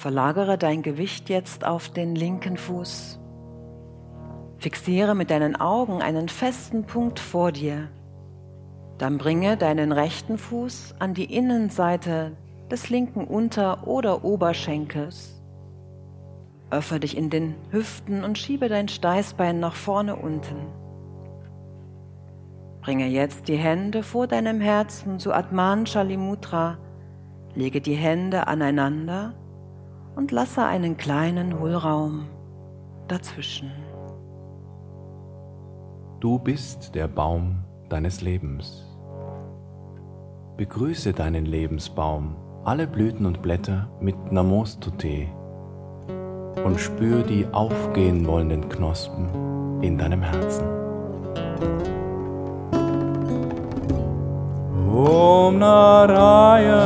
Verlagere dein Gewicht jetzt auf den linken Fuß. Fixiere mit deinen Augen einen festen Punkt vor dir. Dann bringe deinen rechten Fuß an die Innenseite des linken Unter- oder Oberschenkels. Öffne dich in den Hüften und schiebe dein Steißbein nach vorne unten. Bringe jetzt die Hände vor deinem Herzen zu Atman Shalimutra. Lege die Hände aneinander und lasse einen kleinen Hohlraum dazwischen. Du bist der Baum deines Lebens. Begrüße deinen Lebensbaum, alle Blüten und Blätter mit Namostute und spür die aufgehen wollenden Knospen in deinem Herzen. Om Narayani